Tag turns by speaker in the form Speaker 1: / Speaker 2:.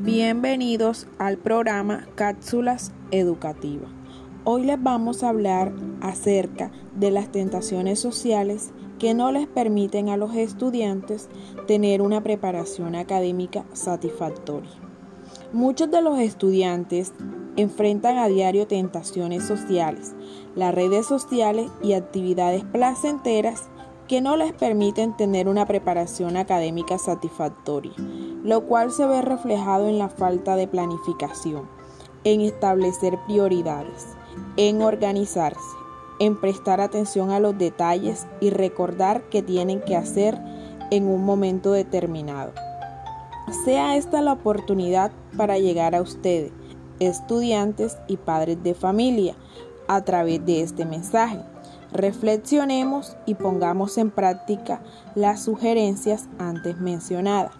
Speaker 1: Bienvenidos al programa Cápsulas Educativas. Hoy les vamos a hablar acerca de las tentaciones sociales que no les permiten a los estudiantes tener una preparación académica satisfactoria. Muchos de los estudiantes enfrentan a diario tentaciones sociales, las redes sociales y actividades placenteras que no les permiten tener una preparación académica satisfactoria, lo cual se ve reflejado en la falta de planificación, en establecer prioridades, en organizarse, en prestar atención a los detalles y recordar qué tienen que hacer en un momento determinado. Sea esta la oportunidad para llegar a ustedes, estudiantes y padres de familia, a través de este mensaje Reflexionemos y pongamos en práctica las sugerencias antes mencionadas.